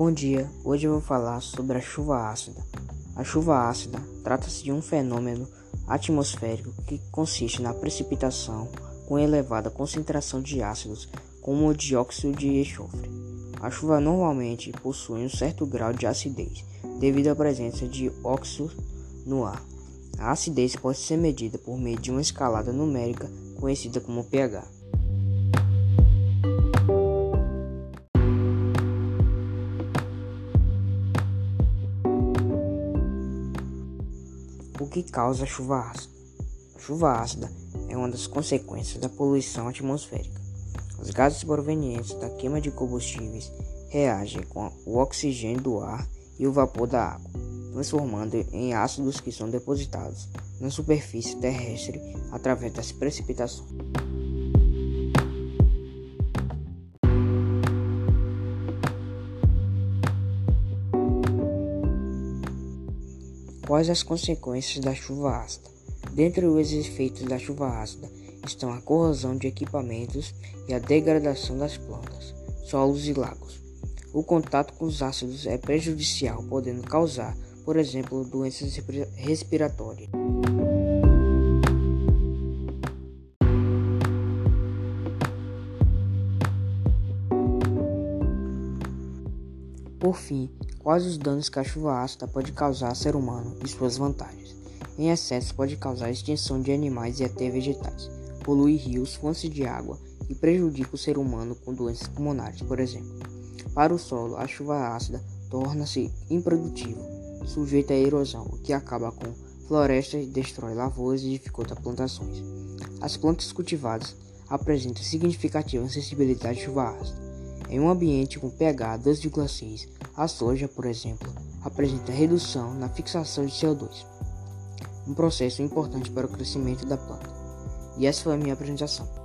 Bom dia, hoje eu vou falar sobre a chuva ácida. A chuva ácida trata-se de um fenômeno atmosférico que consiste na precipitação com elevada concentração de ácidos, como o dióxido de enxofre. A chuva normalmente possui um certo grau de acidez, devido à presença de óxido no ar. A acidez pode ser medida por meio de uma escalada numérica conhecida como pH. O que causa a chuva ácida? A chuva ácida é uma das consequências da poluição atmosférica. Os gases provenientes da queima de combustíveis reagem com o oxigênio do ar e o vapor da água, transformando em ácidos que são depositados na superfície terrestre através das precipitações. Quais as consequências da chuva ácida? Dentre os efeitos da chuva ácida estão a corrosão de equipamentos e a degradação das plantas, solos e lagos. O contato com os ácidos é prejudicial, podendo causar, por exemplo, doenças respiratórias. Por fim, quais os danos que a chuva ácida pode causar ao ser humano e suas vantagens? Em excesso, pode causar extinção de animais e até vegetais, polui rios, fontes de água e prejudica o ser humano com doenças pulmonares, por exemplo. Para o solo, a chuva ácida torna-se improdutivo, sujeito à erosão, o que acaba com florestas, destrói lavouras e dificulta plantações. As plantas cultivadas apresentam significativa sensibilidade à chuva ácida em um ambiente com pH 2,6, a soja, por exemplo, apresenta redução na fixação de CO2, um processo importante para o crescimento da planta. E essa foi a minha apresentação.